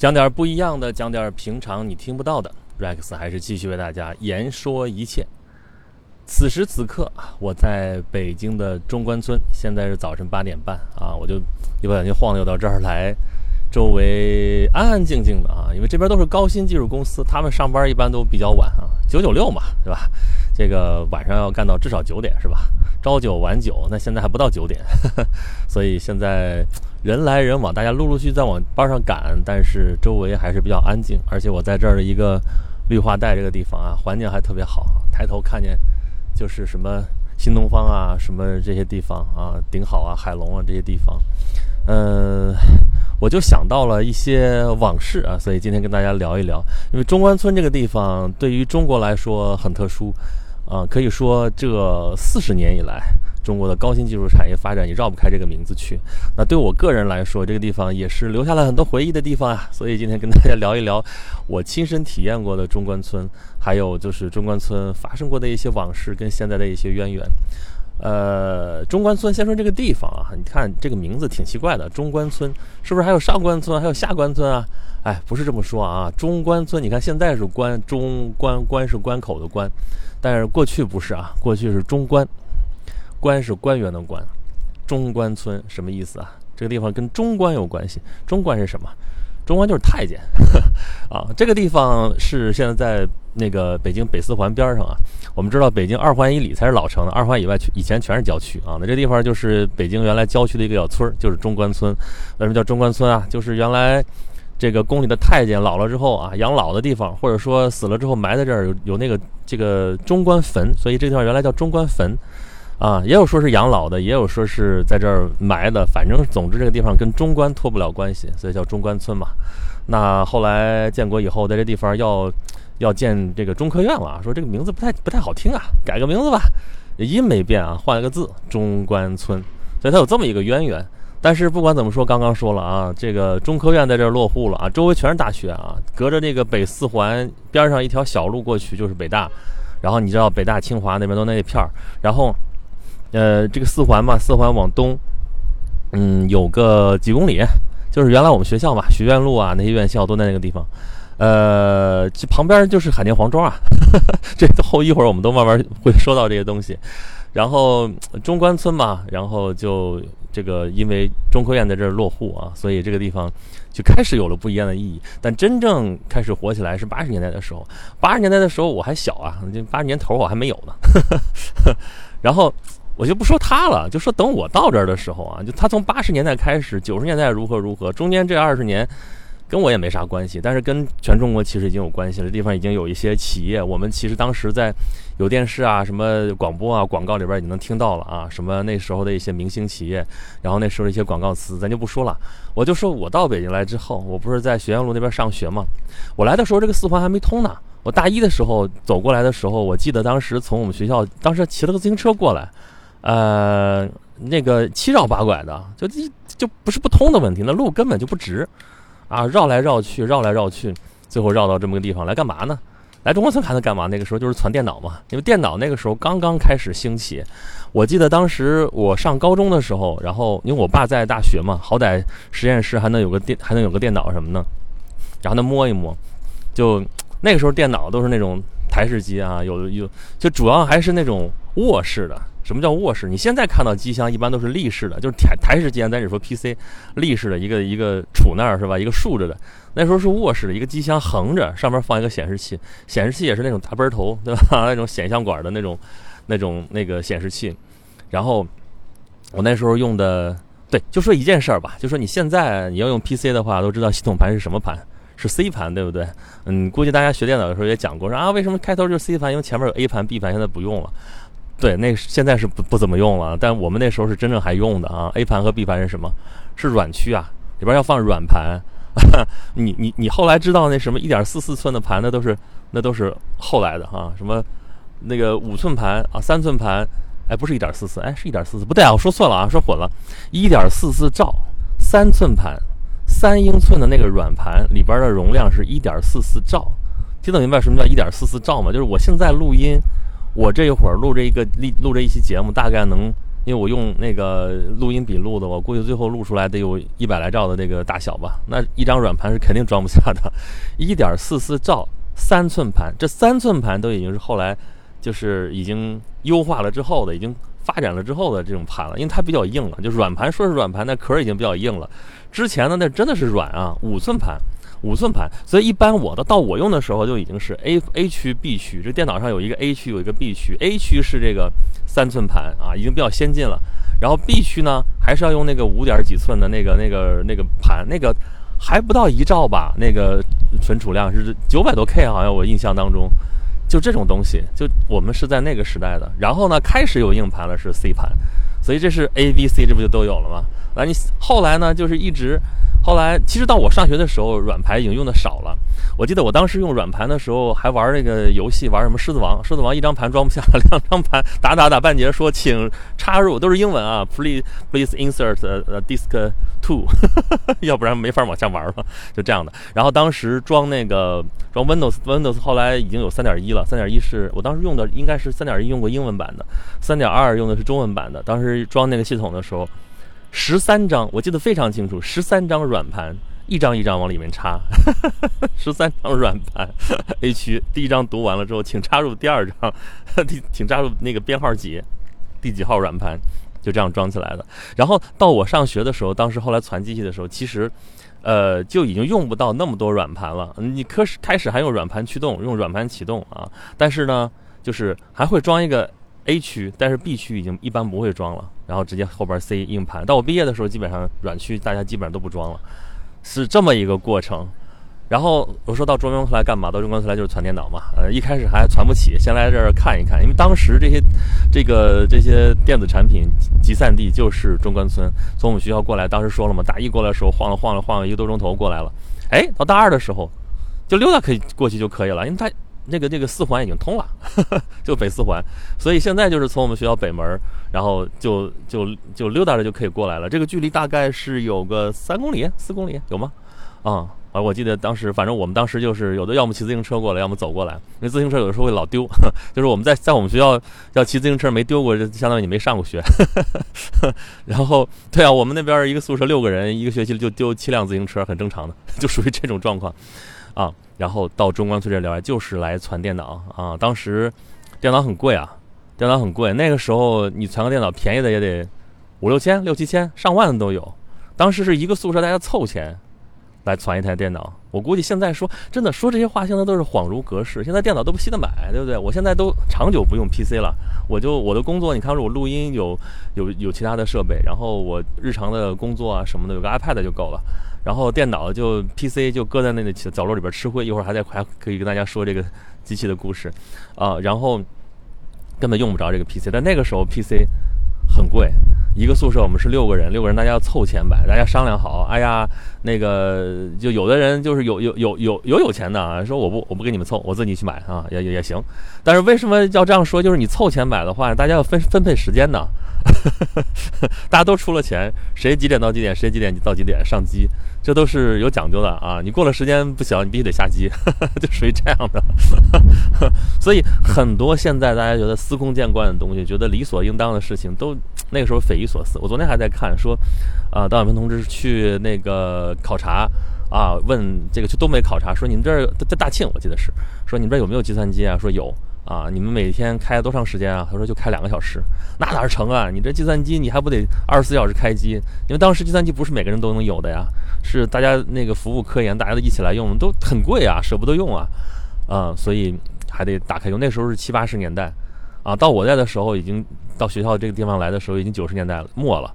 讲点不一样的，讲点平常你听不到的。Rex 还是继续为大家言说一切。此时此刻，我在北京的中关村，现在是早晨八点半啊，我就一不小心晃悠到这儿来，周围安安静静的啊，因为这边都是高新技术公司，他们上班一般都比较晚啊，九九六嘛，对吧？这个晚上要干到至少九点是吧？朝九晚九，那现在还不到九点，所以现在人来人往，大家陆陆续续在往班上赶，但是周围还是比较安静，而且我在这儿的一个绿化带这个地方啊，环境还特别好，抬头看见就是什么新东方啊，什么这些地方啊，顶好啊，海龙啊这些地方，嗯，我就想到了一些往事啊，所以今天跟大家聊一聊，因为中关村这个地方对于中国来说很特殊。啊，可以说这四十年以来，中国的高新技术产业发展也绕不开这个名字去。那对我个人来说，这个地方也是留下了很多回忆的地方啊。所以今天跟大家聊一聊我亲身体验过的中关村，还有就是中关村发生过的一些往事跟现在的一些渊源。呃，中关村，先说这个地方啊，你看这个名字挺奇怪的，中关村是不是还有上关村，还有下关村啊？哎，不是这么说啊，中关村，你看现在是关中关，关是关口的关。但是过去不是啊，过去是中关，关是官员的官，中关村什么意思啊？这个地方跟中官有关系。中官是什么？中官就是太监 啊。这个地方是现在在那个北京北四环边上啊。我们知道北京二环以里才是老城，二环以外以前全是郊区啊。那这地方就是北京原来郊区的一个小村儿，就是中关村。为什么叫中关村啊？就是原来。这个宫里的太监老了之后啊，养老的地方，或者说死了之后埋在这儿有有那个这个中关坟，所以这地方原来叫中关坟，啊，也有说是养老的，也有说是在这儿埋的，反正总之这个地方跟中关脱不了关系，所以叫中关村嘛。那后来建国以后，在这地方要要建这个中科院了啊，说这个名字不太不太好听啊，改个名字吧，音没变啊，换了个字中关村，所以它有这么一个渊源。但是不管怎么说，刚刚说了啊，这个中科院在这儿落户了啊，周围全是大学啊，隔着那个北四环边上一条小路过去就是北大，然后你知道北大、清华那边都那一片儿，然后，呃，这个四环嘛，四环往东，嗯，有个几公里，就是原来我们学校嘛，学院路啊，那些院校都在那个地方，呃，这旁边就是海淀黄庄啊，这后一会儿我们都慢慢会说到这些东西，然后中关村嘛，然后就。这个因为中科院在这儿落户啊，所以这个地方就开始有了不一样的意义。但真正开始火起来是八十年代的时候。八十年代的时候我还小啊，八十年头我还没有呢。然后我就不说他了，就说等我到这儿的时候啊，就他从八十年代开始，九十年代如何如何，中间这二十年。跟我也没啥关系，但是跟全中国其实已经有关系了。这地方已经有一些企业，我们其实当时在有电视啊、什么广播啊、广告里边已经能听到了啊。什么那时候的一些明星企业，然后那时候的一些广告词，咱就不说了。我就说我到北京来之后，我不是在学院路那边上学吗？我来的时候这个四环还没通呢。我大一的时候走过来的时候，我记得当时从我们学校当时骑了个自行车过来，呃，那个七绕八拐的，就就不是不通的问题，那路根本就不直。啊，绕来绕去，绕来绕去，最后绕到这么个地方来干嘛呢？来中关村看它干嘛？那个时候就是攒电脑嘛，因为电脑那个时候刚刚开始兴起。我记得当时我上高中的时候，然后因为我爸在大学嘛，好歹实验室还能有个电，还能有个电脑什么的，然后他摸一摸，就那个时候电脑都是那种台式机啊，有有，就主要还是那种卧式的。什么叫卧式？你现在看到机箱一般都是立式的，就是台台式机，咱只说 PC，立式的一个一个杵那儿是吧？一个竖着的。那时候是卧式的一个机箱横着，上面放一个显示器，显示器也是那种大奔头，对吧？那种显像管的那种，那种那个显示器。然后我那时候用的，对，就说一件事儿吧，就说你现在你要用 PC 的话，都知道系统盘是什么盘，是 C 盘，对不对？嗯，估计大家学电脑的时候也讲过，说啊，为什么开头就是 C 盘？因为前面有 A 盘、B 盘，现在不用了。对，那现在是不不怎么用了，但我们那时候是真正还用的啊。A 盘和 B 盘是什么？是软区啊，里边要放软盘。你你你后来知道那什么一点四四寸的盘，那都是那都是后来的啊。什么那个五寸盘啊，三寸盘，哎，不是一点四四，哎，是一点四四，不对啊，我说错了啊，说混了。一点四四兆，三寸盘，三英寸的那个软盘里边的容量是一点四四兆。听得明白什么叫一点四四兆吗？就是我现在录音。我这一会儿录这一个录录这一期节目，大概能因为我用那个录音笔录的，我估计最后录出来得有一百来兆的那个大小吧。那一张软盘是肯定装不下的，一点四四兆三寸盘，这三寸盘都已经是后来就是已经优化了之后的，已经发展了之后的这种盘了，因为它比较硬了。就软盘说是软盘，那壳已经比较硬了。之前的那真的是软啊，五寸盘。五寸盘，所以一般我的到我用的时候就已经是 A A 区 B 区，这电脑上有一个 A 区有一个 B 区，A 区是这个三寸盘啊，已经比较先进了。然后 B 区呢，还是要用那个五点几寸的那个那个那个盘，那个还不到一兆吧，那个存储量是九百多 K，好像我印象当中，就这种东西，就我们是在那个时代的。然后呢，开始有硬盘了，是 C 盘，所以这是 A、B、C，这不就都有了吗？那你后来呢，就是一直。后来，其实到我上学的时候，软排已经用的少了。我记得我当时用软盘的时候，还玩那个游戏，玩什么《狮子王》。《狮子王》一张盘装不下，两张盘打打打半截，说请插入，都是英文啊，Please Please insert a disk two，要不然没法往下玩了，就这样的。然后当时装那个装 Windows，Windows 后来已经有三点一了，三点一是我当时用的应该是三点一用过英文版的，三点二用的是中文版的。当时装那个系统的时候。十三张，我记得非常清楚，十三张软盘，一张一张往里面插，十三张软盘，A 区第一张读完了之后，请插入第二张，第请插入那个编号几，第几号软盘，就这样装起来的。然后到我上学的时候，当时后来传机器的时候，其实，呃，就已经用不到那么多软盘了。你开始开始还用软盘驱动，用软盘启动啊，但是呢，就是还会装一个。A 区，但是 B 区已经一般不会装了，然后直接后边 C 硬盘。到我毕业的时候，基本上软区大家基本上都不装了，是这么一个过程。然后我说到中关村来干嘛？到中关村来就是传电脑嘛。呃，一开始还传不起，先来这儿看一看，因为当时这些这个这些电子产品集散地就是中关村。从我们学校过来，当时说了嘛，大一过来的时候晃了晃了晃了一个多钟头过来了。哎，到大二的时候就溜达可以过去就可以了，因为它。那个那个四环已经通了，就北四环，所以现在就是从我们学校北门，然后就就就溜达着就可以过来了。这个距离大概是有个三公里、四公里有吗？啊啊！我记得当时，反正我们当时就是有的要么骑自行车过来，要么走过来。因为自行车有的时候会老丢，就是我们在在我们学校要骑自行车没丢过，就相当于你没上过学。然后对啊，我们那边一个宿舍六个人，一个学期就丢七辆自行车，很正常的，就属于这种状况啊。然后到中关村这来就是来攒电脑啊！当时电脑很贵啊，电脑很贵。那个时候你传个电脑，便宜的也得五六千、六七千、上万的都有。当时是一个宿舍大家凑钱来攒一台电脑。我估计现在说真的说这些话，现在都是恍如隔世。现在电脑都不稀得买，对不对？我现在都长久不用 PC 了。我就我的工作，你看，我录音有有有其他的设备，然后我日常的工作啊什么的，有个 iPad 就够了。然后电脑就 PC 就搁在那个角落里边吃灰，一会儿还在还可以跟大家说这个机器的故事，啊，然后根本用不着这个 PC。但那个时候 PC 很贵，一个宿舍我们是六个人，六个人大家要凑钱买，大家商量好，哎呀，那个就有的人就是有有有有有有钱的啊，说我不我不给你们凑，我自己去买啊，也也也行。但是为什么要这样说？就是你凑钱买的话，大家要分分配时间呢。大家都出了钱，谁几点到几点，谁几点到几点上机，这都是有讲究的啊！你过了时间不行，你必须得下机，就属于这样的。所以很多现在大家觉得司空见惯的东西，觉得理所应当的事情，都那个时候匪夷所思。我昨天还在看说，啊，邓小平同志去那个考察啊，问这个去东北考察，说你们这儿在大庆，我记得是说你们这儿有没有计算机啊？说有。啊，你们每天开多长时间啊？他说就开两个小时，那哪成啊？你这计算机你还不得二十四小时开机？因为当时计算机不是每个人都能有的呀，是大家那个服务科研，大家都一起来用，都很贵啊，舍不得用啊，啊，所以还得打开用。那时候是七八十年代，啊，到我在的时候已经到学校这个地方来的时候已经九十年代末了。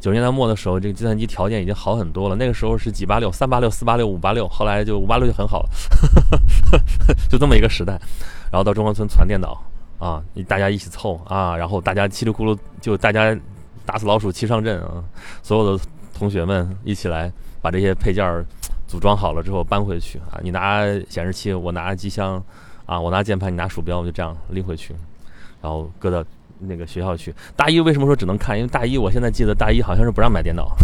九十年代末的时候，这个计算机条件已经好很多了。那个时候是几八六、三八六、四八六、五八六，后来就五八六就很好了，就这么一个时代。然后到中关村传电脑啊，大家一起凑啊，然后大家稀里咕噜就大家打死老鼠齐上阵啊，所有的同学们一起来把这些配件组装好了之后搬回去啊，你拿显示器，我拿机箱啊，我拿键盘，你拿鼠标，我就这样拎回去，然后搁到那个学校去。大一为什么说只能看？因为大一我现在记得大一好像是不让买电脑，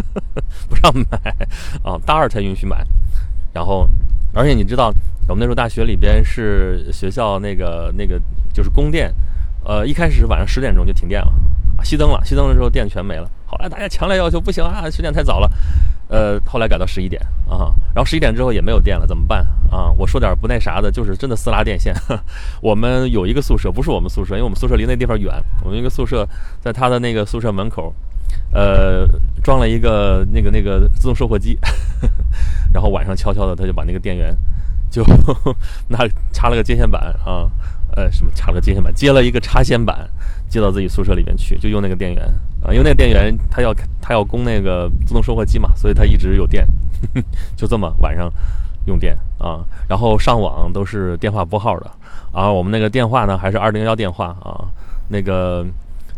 不让买啊，大二才允许买。然后，而且你知道，我们那时候大学里边是学校那个那个就是供电，呃，一开始是晚上十点钟就停电了熄灯了，熄灯了之后电全没了。后来大家强烈要求不行啊，十点太早了。呃，后来改到十一点啊，然后十一点之后也没有电了，怎么办啊？我说点不那啥的，就是真的私拉电线。我们有一个宿舍，不是我们宿舍，因为我们宿舍离那地方远。我们一个宿舍在他的那个宿舍门口，呃，装了一个那个那个自动售货机，然后晚上悄悄的他就把那个电源就 那插了个接线板啊。呃，什么插了个接线板，接了一个插线板，接到自己宿舍里面去，就用那个电源。啊，因为那个电源它要它要供那个自动售货机嘛，所以它一直有电，就这么晚上用电。啊，然后上网都是电话拨号的，啊，我们那个电话呢还是二零幺电话啊，那个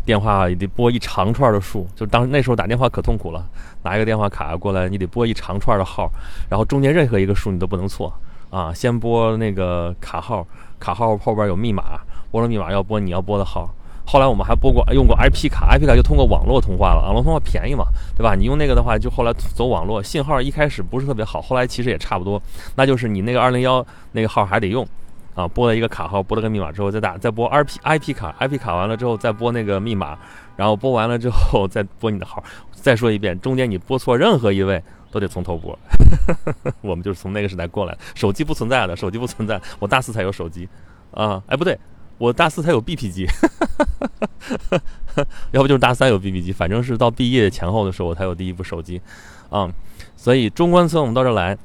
电话也得拨一长串的数，就当那时候打电话可痛苦了，拿一个电话卡过来，你得拨一长串的号，然后中间任何一个数你都不能错。啊，先拨那个卡号。卡号后边有密码，拨了密码要拨你要拨的号。后来我们还拨过用过 IP 卡，IP 卡就通过网络通话了，网络通话便宜嘛，对吧？你用那个的话，就后来走网络，信号一开始不是特别好，后来其实也差不多。那就是你那个二零幺那个号还得用，啊，拨了一个卡号，拨了个密码之后再打，再拨 IP IP 卡，IP 卡完了之后再拨那个密码，然后拨完了之后 再拨你的号。再说一遍，中间你拨错任何一位。都得从头播，我们就是从那个时代过来，手机不存在的，手机不存在，我大四才有手机，啊，哎不对，我大四才有 BP 机，要不就是大三有 BP 机，反正是到毕业前后的时候我才有第一部手机，啊，所以中关村我们到这来，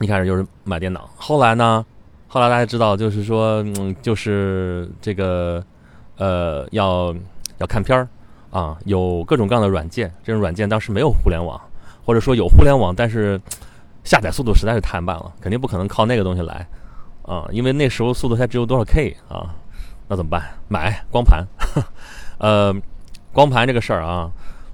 一开始就是买电脑，后来呢，后来大家知道就是说，嗯，就是这个，呃，要要看片儿，啊，有各种各样的软件，这种软件当时没有互联网。或者说有互联网，但是下载速度实在是太慢了，肯定不可能靠那个东西来啊！因为那时候速度才只有多少 K 啊？那怎么办？买光盘。呃，光盘这个事儿啊，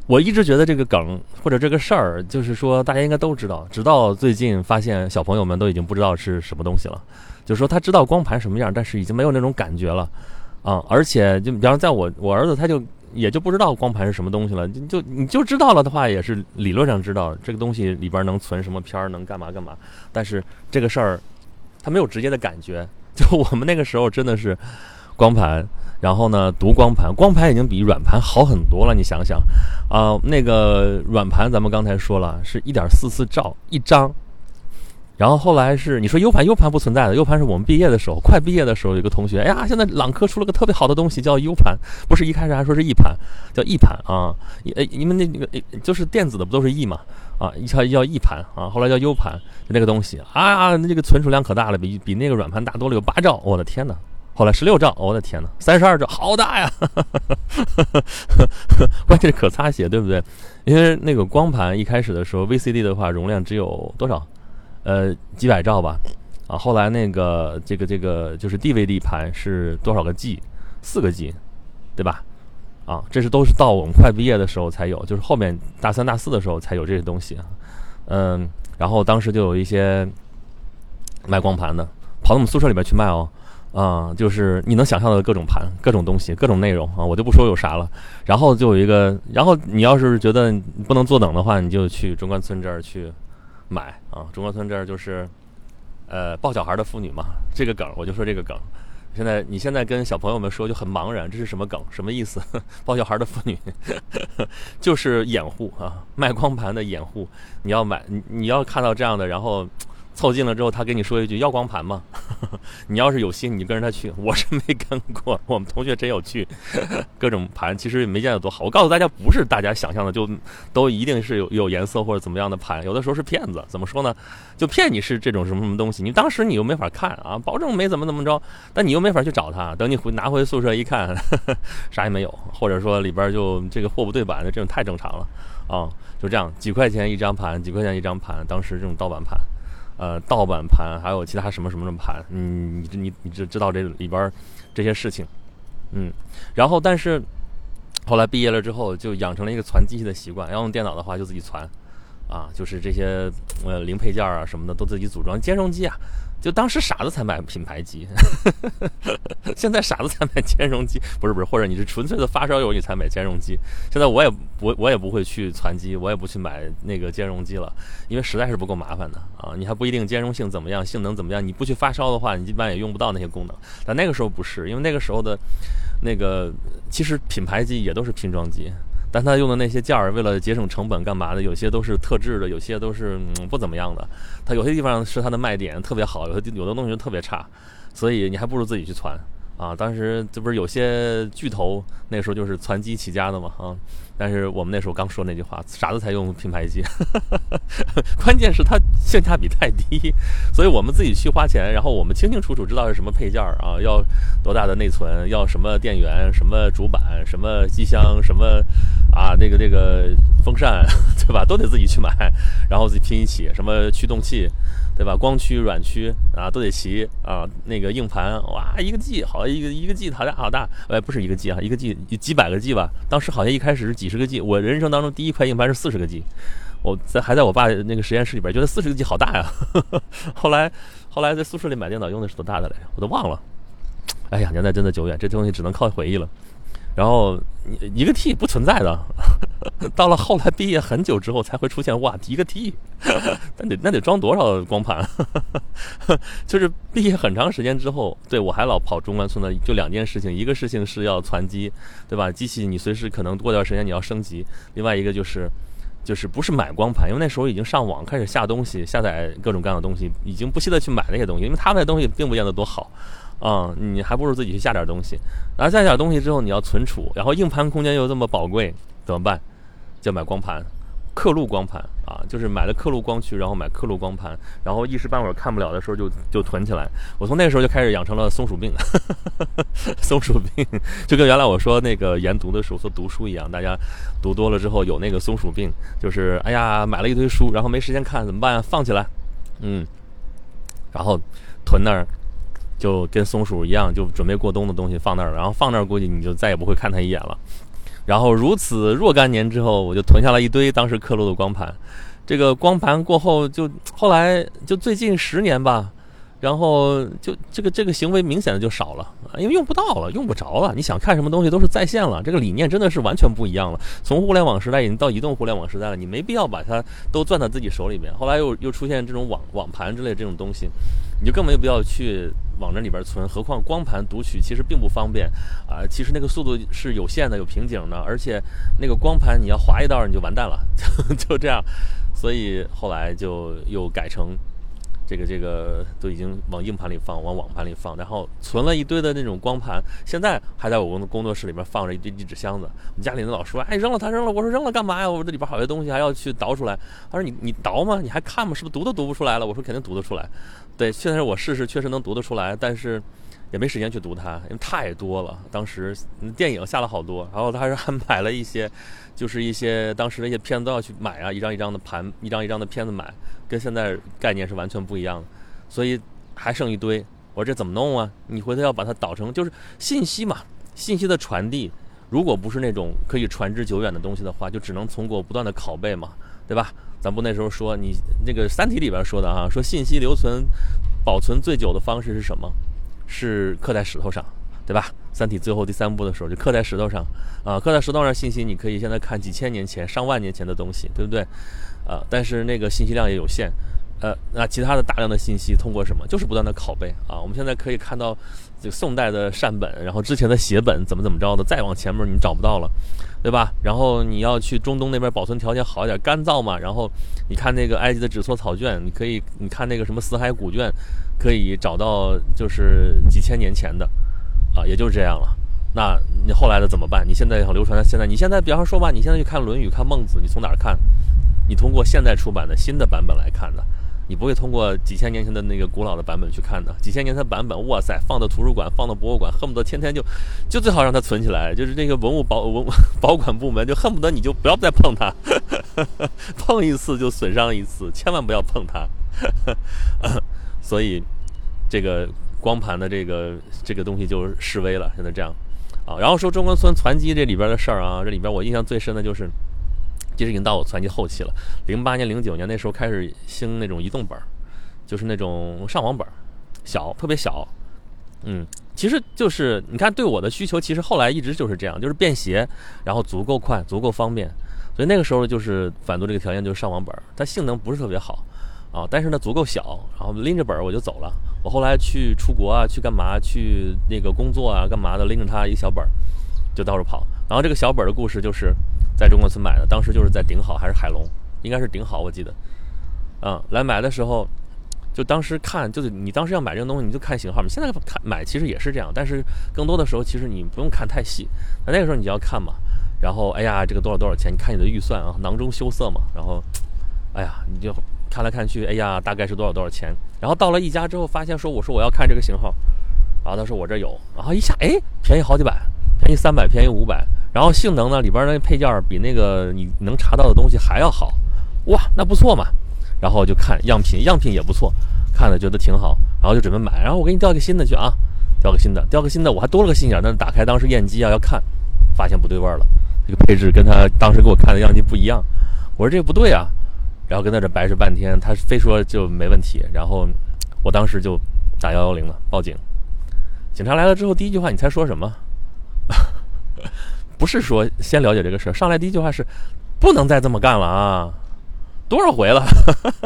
我一直觉得这个梗或者这个事儿，就是说大家应该都知道，直到最近发现小朋友们都已经不知道是什么东西了。就是说他知道光盘什么样，但是已经没有那种感觉了啊！而且就比方在我我儿子他就。也就不知道光盘是什么东西了，就你就知道了的话，也是理论上知道这个东西里边能存什么片儿，能干嘛干嘛。但是这个事儿，他没有直接的感觉。就我们那个时候真的是光盘，然后呢读光盘，光盘已经比软盘好很多了。你想想啊，那个软盘咱们刚才说了是一点四四兆一张。然后后来是你说 U 盘，U 盘不存在的，U 盘是我们毕业的时候，快毕业的时候，有个同学，哎呀，现在朗科出了个特别好的东西，叫 U 盘，不是一开始还说是 E 盘，叫 E 盘啊，呃，因为那那个就是电子的不都是 E 嘛，啊，一叫叫 E 盘啊，后来叫 U 盘，那个东西啊，那这个存储量可大了，比比那个软盘大多了，有八兆，我的天哪，后来十六兆，我的天哪，三十二兆，好大呀，关键是可擦写，对不对？因为那个光盘一开始的时候，VCD 的话容量只有多少？呃，几百兆吧，啊，后来那个这个这个就是 DVD 盘是多少个 G？四个 G，对吧？啊，这是都是到我们快毕业的时候才有，就是后面大三大四的时候才有这些东西。嗯，然后当时就有一些卖光盘的，跑到我们宿舍里面去卖哦，啊，就是你能想象的各种盘、各种东西、各种内容啊，我就不说有啥了。然后就有一个，然后你要是觉得不能坐等的话，你就去中关村这儿去。买啊！中关村这儿就是，呃，抱小孩的妇女嘛。这个梗我就说这个梗。现在你现在跟小朋友们说就很茫然，这是什么梗？什么意思？抱小孩的妇女 就是掩护啊，卖光盘的掩护。你要买，你你要看到这样的，然后。凑近了之后，他跟你说一句要光盘吗？你要是有心，你就跟着他去。我是没跟过，我们同学真有去，各种盘其实也没见得多好。我告诉大家，不是大家想象的就都一定是有有颜色或者怎么样的盘，有的时候是骗子。怎么说呢？就骗你是这种什么什么东西，你当时你又没法看啊，保证没怎么怎么着，但你又没法去找他。等你回拿回宿舍一看，啥也没有，或者说里边就这个货不对版的这种太正常了啊。就这样，几块钱一张盘，几块钱一张盘，当时这种盗版盘。呃，盗版盘还有其他什么什么什么盘，嗯，你你你知知道这里边这些事情，嗯，然后但是后来毕业了之后，就养成了一个攒机器的习惯，要用电脑的话就自己攒，啊，就是这些呃零配件啊什么的都自己组装，兼容机啊。就当时傻子才买品牌机，现在傻子才买兼容机，不是不是，或者你是纯粹的发烧友你才买兼容机。现在我也不我也不会去攒机，我也不去买那个兼容机了，因为实在是不够麻烦的啊！你还不一定兼容性怎么样，性能怎么样，你不去发烧的话，你一般也用不到那些功能。但那个时候不是，因为那个时候的那个其实品牌机也都是拼装机，但他用的那些件儿，为了节省成本干嘛的？有些都是特制的，有些都是嗯不怎么样的。他有些地方是他的卖点特别好，有的有的东西特别差，所以你还不如自己去攒。啊，当时这不是有些巨头那时候就是攒机起家的嘛啊，但是我们那时候刚说那句话，傻子才用品牌机，关键是它性价比太低，所以我们自己去花钱，然后我们清清楚楚知道是什么配件儿啊，要多大的内存，要什么电源，什么主板，什么机箱，什么啊那个那个风扇，对吧？都得自己去买，然后自己拼一起，什么驱动器。对吧？光驱、软驱啊，都得齐啊。那个硬盘，哇，一个 G，好一个一个 G，好大好大。哎，不是一个 G 啊，一个 G 几百个 G 吧。当时好像一开始是几十个 G。我人生当中第一块硬盘是四十个 G，我在还在我爸那个实验室里边，觉得四十个 G 好大呀。后来后来在宿舍里买电脑用的是多大的来着？我都忘了。哎呀，年代真的久远，这东西只能靠回忆了。然后一个 T 不存在的，到了后来毕业很久之后才会出现哇一个 T，那得那得装多少光盘？就是毕业很长时间之后，对我还老跑中关村的，就两件事情，一个事情是要攒机，对吧？机器你随时可能过段时间你要升级，另外一个就是就是不是买光盘，因为那时候已经上网开始下东西，下载各种各样的东西，已经不惜得去买那些东西，因为他们的东西并不见得多好。啊，你还不如自己去下点东西，然后下点东西之后你要存储，然后硬盘空间又这么宝贵，怎么办？就买光盘，刻录光盘啊，就是买了刻录光驱，然后买刻录光盘，然后一时半会儿看不了的时候就就囤起来。我从那个时候就开始养成了松鼠病，松鼠病就跟原来我说那个研读的时候说读书一样，大家读多了之后有那个松鼠病，就是哎呀买了一堆书，然后没时间看怎么办？放起来，嗯，然后囤那儿。就跟松鼠一样，就准备过冬的东西放那儿，然后放那儿，估计你就再也不会看它一眼了。然后如此若干年之后，我就囤下了一堆当时刻录的光盘。这个光盘过后，就后来就最近十年吧，然后就这个这个行为明显的就少了，因为用不到了，用不着了。你想看什么东西都是在线了，这个理念真的是完全不一样了。从互联网时代已经到移动互联网时代了，你没必要把它都攥在自己手里面。后来又又出现这种网网盘之类这种东西，你就更没有必要去。往那里边存，何况光盘读取其实并不方便啊。其实那个速度是有限的，有瓶颈的，而且那个光盘你要划一道你就完蛋了，就就这样。所以后来就又改成这个这个都已经往硬盘里放，往网盘里放，然后存了一堆的那种光盘，现在还在我工工作室里边放着一堆一纸箱子。我们家里人老说，哎，扔了它扔了。我说扔了干嘛呀？我说这里边好些东西还要去倒出来。他说你你倒吗？你还看吗？是不是读都读不出来了？我说肯定读得出来。对，现在我试试，确实能读得出来，但是也没时间去读它，因为太多了。当时电影下了好多，然后他还买了一些，就是一些当时那些片子都要去买啊，一张一张的盘，一张一张的片子买，跟现在概念是完全不一样的，所以还剩一堆。我说这怎么弄啊？你回头要把它导成就是信息嘛，信息的传递，如果不是那种可以传之久远的东西的话，就只能通过不断的拷贝嘛，对吧？咱不那时候说你那个《三体》里边说的啊，说信息留存、保存最久的方式是什么？是刻在石头上，对吧？《三体》最后第三部的时候就刻在石头上啊，刻在石头上信息你可以现在看几千年前、上万年前的东西，对不对？啊，但是那个信息量也有限。呃，那其他的大量的信息通过什么？就是不断的拷贝啊。我们现在可以看到这个宋代的善本，然后之前的写本怎么怎么着的，再往前面你找不到了，对吧？然后你要去中东那边保存条件好一点，干燥嘛。然后你看那个埃及的纸错草卷，你可以你看那个什么死海古卷，可以找到就是几千年前的啊，也就是这样了。那你后来的怎么办？你现在要流传到现在，你现在比方说吧，你现在去看《论语》看《孟子》，你从哪儿看？你通过现在出版的新的版本来看的。你不会通过几千年前的那个古老的版本去看的，几千年前的版本，哇塞，放到图书馆，放到博物馆，恨不得天天就，就最好让它存起来，就是那个文物保文 保管部门就恨不得你就不要再碰它，碰一次就损伤一次，千万不要碰它。所以这个光盘的这个这个东西就示威了，现在这样啊。然后说中关村攒机这里边的事儿啊，这里边我印象最深的就是。其实已经到我攒机后期了，零八年、零九年那时候开始兴那种移动本儿，就是那种上网本儿，小，特别小，嗯，其实就是你看对我的需求，其实后来一直就是这样，就是便携，然后足够快、足够方便，所以那个时候就是反读这个条件就是上网本儿，它性能不是特别好啊，但是呢足够小，然后拎着本儿我就走了。我后来去出国啊，去干嘛？去那个工作啊，干嘛的？拎着它一小本儿，就到处跑。然后这个小本儿的故事就是在中关村买的，当时就是在顶好还是海龙，应该是顶好，我记得。嗯，来买的时候，就当时看，就是你当时要买这个东西，你就看型号。嘛现在看买其实也是这样，但是更多的时候其实你不用看太细。那那个时候你就要看嘛，然后哎呀，这个多少多少钱？你看你的预算啊，囊中羞涩嘛。然后，哎呀，你就看来看去，哎呀，大概是多少多少钱？然后到了一家之后，发现说我说我要看这个型号，然后他说我这有，然后一下哎，便宜好几百，便宜三百，便宜五百。然后性能呢，里边那配件比那个你能查到的东西还要好，哇，那不错嘛。然后就看样品，样品也不错，看了觉得挺好，然后就准备买。然后我给你调个新的去啊，调个新的，调个新的，我还多了个心眼。那打开当时验机啊，要看，发现不对味儿了，这个配置跟他当时给我看的样机不一样。我说这不对啊，然后跟他这白扯半天，他非说就没问题。然后我当时就打幺幺零了，报警。警察来了之后，第一句话你猜说什么？不是说先了解这个事儿，上来第一句话是不能再这么干了啊。多少回了，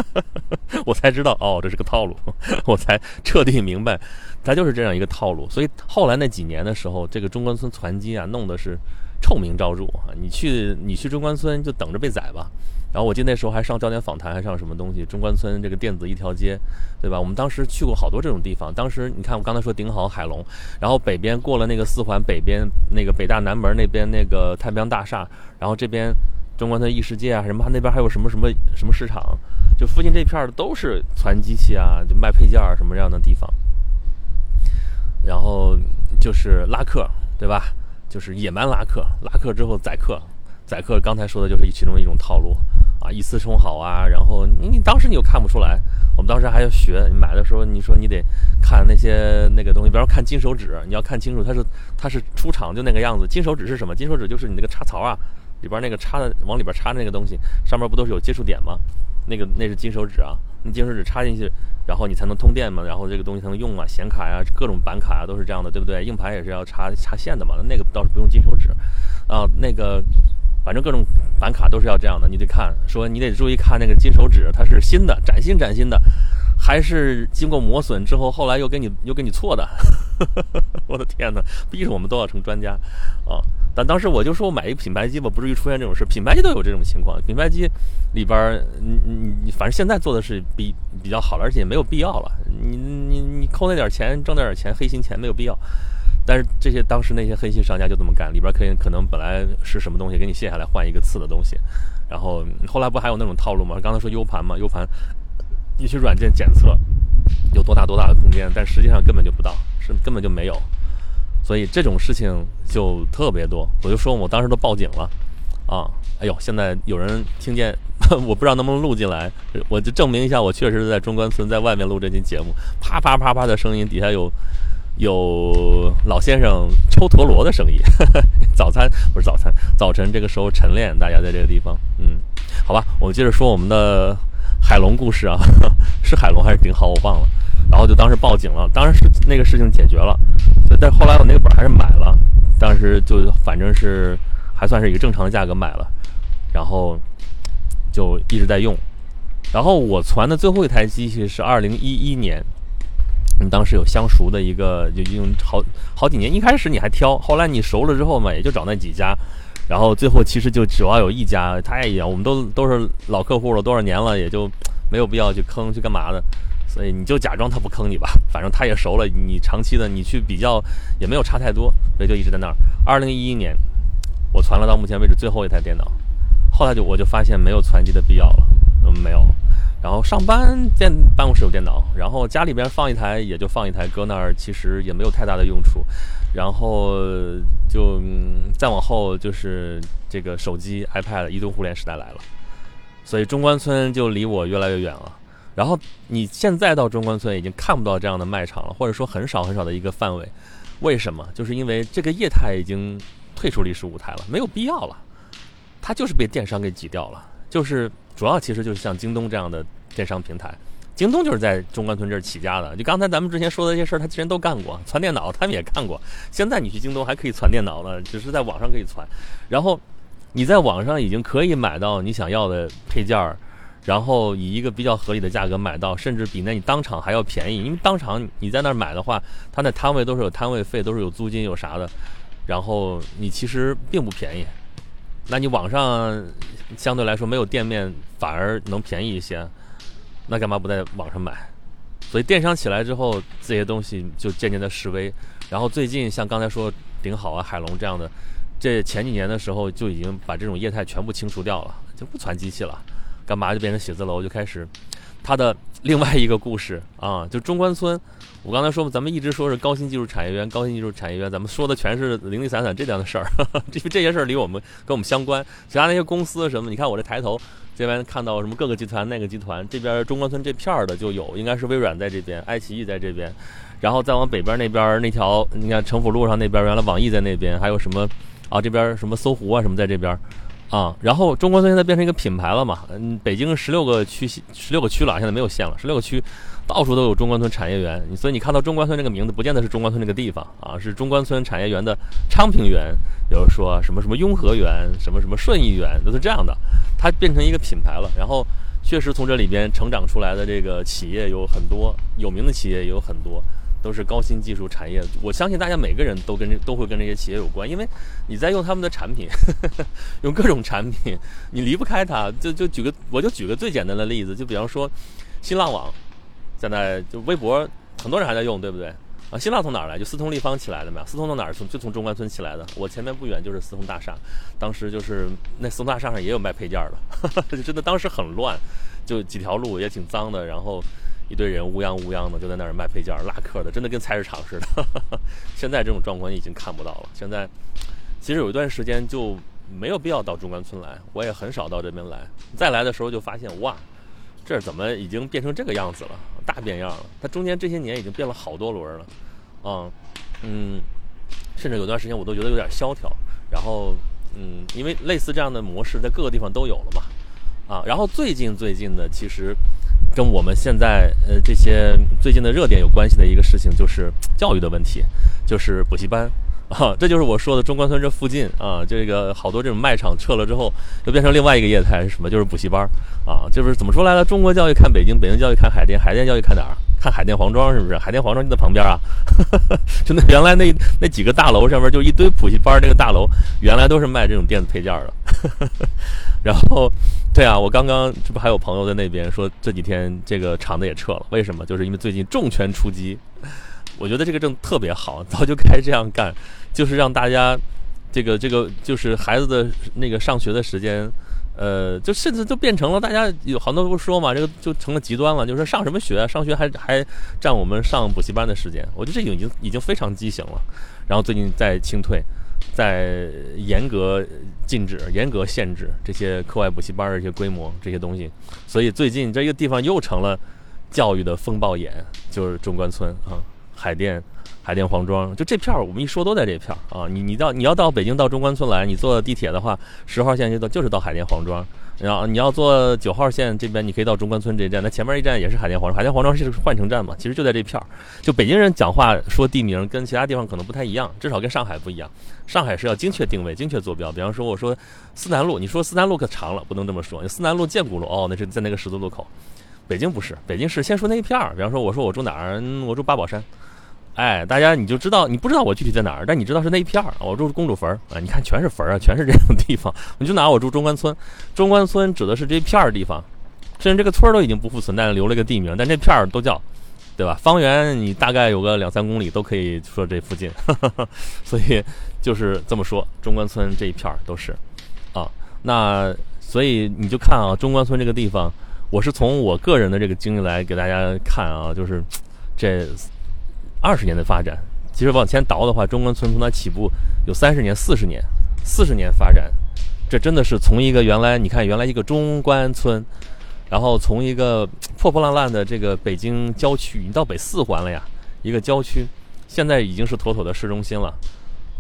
我才知道哦，这是个套路，我才彻底明白，它就是这样一个套路。所以后来那几年的时候，这个中关村攒金啊，弄的是臭名昭著啊。你去你去中关村就等着被宰吧。然后我记得那时候还上焦点访谈，还上什么东西？中关村这个电子一条街，对吧？我们当时去过好多这种地方。当时你看，我刚才说顶好海龙，然后北边过了那个四环北边那个北大南门那边那个太平洋大厦，然后这边。中关村异世界啊，什么那边还有什么什么什么市场？就附近这片儿都是攒机器啊，就卖配件儿什么这样的地方。然后就是拉客，对吧？就是野蛮拉客，拉客之后宰客，宰客。刚才说的就是其中一种套路啊，以次充好啊。然后你你当时你又看不出来，我们当时还要学。你买的时候你说你得看那些那个东西，比方说看金手指，你要看清楚它是它是出厂就那个样子。金手指是什么？金手指就是你那个插槽啊。里边那个插的往里边插的那个东西，上面不都是有接触点吗？那个那是金手指啊，你金手指插进去，然后你才能通电嘛，然后这个东西才能用啊，显卡呀，各种板卡啊都是这样的，对不对？硬盘也是要插插线的嘛，那个倒是不用金手指，啊，那个反正各种板卡都是要这样的，你得看，说你得注意看那个金手指，它是新的，崭新崭新的。还是经过磨损之后，后来又给你又给你错的，我的天哪！逼着我们都要成专家啊！但当时我就说我买一个品牌机吧，不至于出现这种事。品牌机都有这种情况，品牌机里边儿，你你你，反正现在做的是比比较好了，而且也没有必要了。你你你扣那点钱，挣那点钱，黑心钱没有必要。但是这些当时那些黑心商家就这么干，里边可以可能本来是什么东西，给你卸下来换一个次的东西，然后后来不还有那种套路吗？刚才说 U 盘嘛，U 盘。你去软件检测有多大多大的空间，但实际上根本就不到，是根本就没有，所以这种事情就特别多。我就说我当时都报警了啊！哎呦，现在有人听见，我不知道能不能录进来，我就证明一下，我确实是在中关村，在外面录这期节目，啪啪啪啪的声音，底下有有老先生抽陀螺的声音。早餐不是早餐，早晨这个时候晨练，大家在这个地方，嗯，好吧，我们接着说我们的。海龙故事啊，是海龙还是顶好我忘了，然后就当时报警了，当然是那个事情解决了，但后来我那个本还是买了，当时就反正是还算是一个正常的价格买了，然后就一直在用，然后我传的最后一台机器是二零一一年，你当时有相熟的一个就用好好几年，一开始你还挑，后来你熟了之后嘛，也就找那几家。然后最后其实就主要有一家，他也一样，我们都都是老客户了，多少年了，也就没有必要去坑去干嘛的，所以你就假装他不坑你吧，反正他也熟了，你长期的你去比较也没有差太多，所以就一直在那儿。二零一一年，我传了到目前为止最后一台电脑，后来就我就发现没有传机的必要了，嗯，没有。然后上班电办公室有电脑，然后家里边放一台也就放一台，搁那儿其实也没有太大的用处。然后就再往后就是这个手机、iPad、移动互联时代来了，所以中关村就离我越来越远了。然后你现在到中关村已经看不到这样的卖场了，或者说很少很少的一个范围。为什么？就是因为这个业态已经退出历史舞台了，没有必要了。它就是被电商给挤掉了。就是主要其实就是像京东这样的电商平台。京东就是在中关村这儿起家的，就刚才咱们之前说的这些事儿，他之前都干过。传电脑他们也干过，现在你去京东还可以传电脑了，只是在网上可以传。然后你在网上已经可以买到你想要的配件儿，然后以一个比较合理的价格买到，甚至比那你当场还要便宜。因为当场你在那儿买的话，他那摊位都是有摊位费，都是有租金有啥的。然后你其实并不便宜。那你网上相对来说没有店面反而能便宜一些，那干嘛不在网上买？所以电商起来之后，这些东西就渐渐的式微。然后最近像刚才说顶好啊、海龙这样的，这前几年的时候就已经把这种业态全部清除掉了，就不传机器了，干嘛就变成写字楼就开始。它的另外一个故事啊，就中关村。我刚才说，咱们一直说是高新技术产业园，高新技术产业园，咱们说的全是零零散散这样的事儿，这这些事儿离我们跟我们相关。其他那些公司什么，你看我这抬头这边看到什么各个集团，那个集团这边中关村这片儿的就有，应该是微软在这边，爱奇艺在这边，然后再往北边那边那条，你看城府路上那边，原来网易在那边，还有什么啊这边什么搜狐啊什么在这边。啊，然后中关村现在变成一个品牌了嘛？嗯，北京十六个区，十六个区了，现在没有县了，十六个区，到处都有中关村产业园。所以你看到中关村这个名字，不见得是中关村这个地方啊，是中关村产业园的昌平园，比如说什么什么雍和园，什么什么顺义园，都是这样的。它变成一个品牌了，然后确实从这里边成长出来的这个企业有很多，有名的企业也有很多。都是高新技术产业，我相信大家每个人都跟都会跟这些企业有关，因为你在用他们的产品，用各种产品，你离不开它。就就举个，我就举个最简单的例子，就比方说，新浪网，现在就微博，很多人还在用，对不对？啊，新浪从哪儿来？就四通立方起来的嘛。四通从哪儿？从就从中关村起来的。我前面不远就是四通大厦，当时就是那四通大厦上也有卖配件的，就真的当时很乱，就几条路也挺脏的，然后。一堆人乌泱乌泱的就在那儿卖配件、拉客的，真的跟菜市场似的。现在这种状况已经看不到了。现在其实有一段时间就没有必要到中关村来，我也很少到这边来。再来的时候就发现，哇，这怎么已经变成这个样子了？大变样了。它中间这些年已经变了好多轮了，啊，嗯，甚至有段时间我都觉得有点萧条。然后，嗯，因为类似这样的模式在各个地方都有了嘛，啊，然后最近最近的其实。跟我们现在呃这些最近的热点有关系的一个事情，就是教育的问题，就是补习班 啊，这就是我说的中关村这附近啊，这个好多这种卖场撤了之后，又变成另外一个业态是什么？就是补习班啊，就是怎么说来了？中国教育看北京，北京教育看海淀，海淀教育看哪儿？看海淀黄庄是不是？海淀黄庄就在旁边啊，就那原来那那几个大楼上面就一堆补习班，这个大楼原来都是卖这种电子配件的，然后。对啊，我刚刚这不还有朋友在那边说这几天这个厂子也撤了，为什么？就是因为最近重拳出击。我觉得这个政特别好，早就该这样干，就是让大家这个这个就是孩子的那个上学的时间，呃，就甚至就变成了大家有好多不说嘛，这个就成了极端了，就是上什么学，上学还还占我们上补习班的时间。我觉得这已经已经非常畸形了。然后最近在清退。在严格禁止、严格限制这些课外补习班的一些规模、这些东西，所以最近这个地方又成了教育的风暴眼，就是中关村啊、海淀、海淀黄庄，就这片儿，我们一说都在这片儿啊。你你到你要到北京到中关村来，你坐地铁的话，十号线就到就是到海淀黄庄。然后你要坐九号线这边，你可以到中关村这一站。那前面一站也是海淀黄庄，海淀黄庄是换乘站嘛？其实就在这片儿。就北京人讲话说地名跟其他地方可能不太一样，至少跟上海不一样。上海是要精确定位、精确坐标。比方说我说思南路，你说思南路可长了，不能这么说。思南路建国路哦，那是在那个十字路口。北京不是，北京是先说那一片儿。比方说我说我住哪儿？我住八宝山。哎，大家你就知道，你不知道我具体在哪儿，但你知道是那一片儿。我住公主坟儿啊，你看全是坟儿啊，全是这种地方。你就拿我住中关村，中关村指的是这一片儿地方，甚至这个村儿都已经不复存在了，留了一个地名，但这片儿都叫，对吧？方圆你大概有个两三公里都可以说这附近，所以就是这么说，中关村这一片儿都是啊。那所以你就看啊，中关村这个地方，我是从我个人的这个经历来给大家看啊，就是这。二十年的发展，其实往前倒的话，中关村从它起步有三十年、四十年、四十年发展，这真的是从一个原来你看原来一个中关村，然后从一个破破烂烂的这个北京郊区，你到北四环了呀，一个郊区，现在已经是妥妥的市中心了，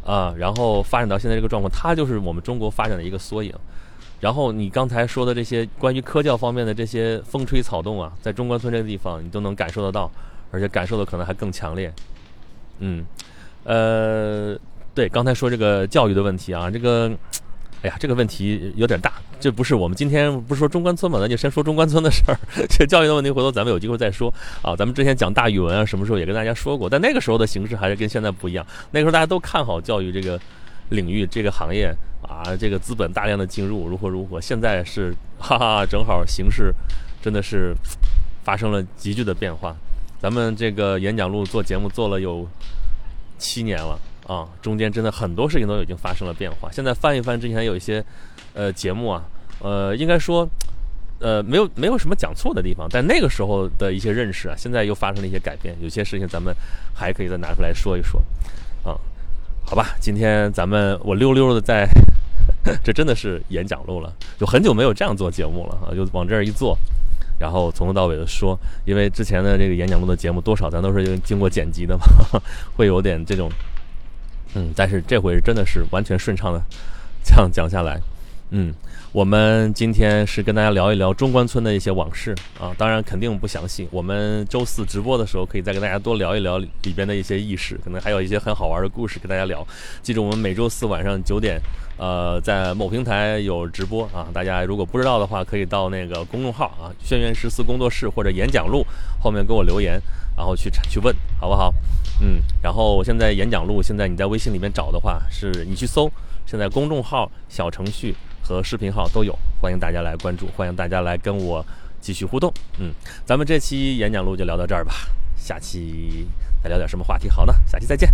啊，然后发展到现在这个状况，它就是我们中国发展的一个缩影。然后你刚才说的这些关于科教方面的这些风吹草动啊，在中关村这个地方，你都能感受得到。而且感受的可能还更强烈，嗯，呃，对，刚才说这个教育的问题啊，这个哎呀，这个问题有点大，这不是我们今天不是说中关村嘛，咱就先说中关村的事儿。这教育的问题，回头咱们有机会再说啊。咱们之前讲大语文啊，什么时候也跟大家说过，但那个时候的形式还是跟现在不一样。那个时候大家都看好教育这个领域、这个行业啊，这个资本大量的进入，如何如何。现在是哈哈，正好形势真的是发生了急剧的变化。咱们这个演讲录做节目做了有七年了。啊，中间真的很多事情都已经发生了变化。现在翻一翻之前有一些，呃，节目啊，呃，应该说，呃，没有没有什么讲错的地方。但那个时候的一些认识啊，现在又发生了一些改变。有些事情咱们还可以再拿出来说一说。啊，好吧，今天咱们我溜溜的在，这真的是演讲录了，有很久没有这样做节目了啊，就往这儿一坐，然后从头到尾的说。因为之前的这个演讲录的节目，多少咱都是经过剪辑的嘛，会有点这种。嗯，但是这回真的是完全顺畅的，这样讲下来，嗯，我们今天是跟大家聊一聊中关村的一些往事啊，当然肯定不详细。我们周四直播的时候可以再跟大家多聊一聊里边的一些轶事，可能还有一些很好玩的故事跟大家聊。记住，我们每周四晚上九点，呃，在某平台有直播啊，大家如果不知道的话，可以到那个公众号啊“轩辕十四工作室”或者“演讲录”后面给我留言。然后去去问好不好？嗯，然后现在演讲录，现在你在微信里面找的话，是你去搜，现在公众号、小程序和视频号都有，欢迎大家来关注，欢迎大家来跟我继续互动。嗯，咱们这期演讲录就聊到这儿吧，下期再聊点什么话题好呢？下期再见。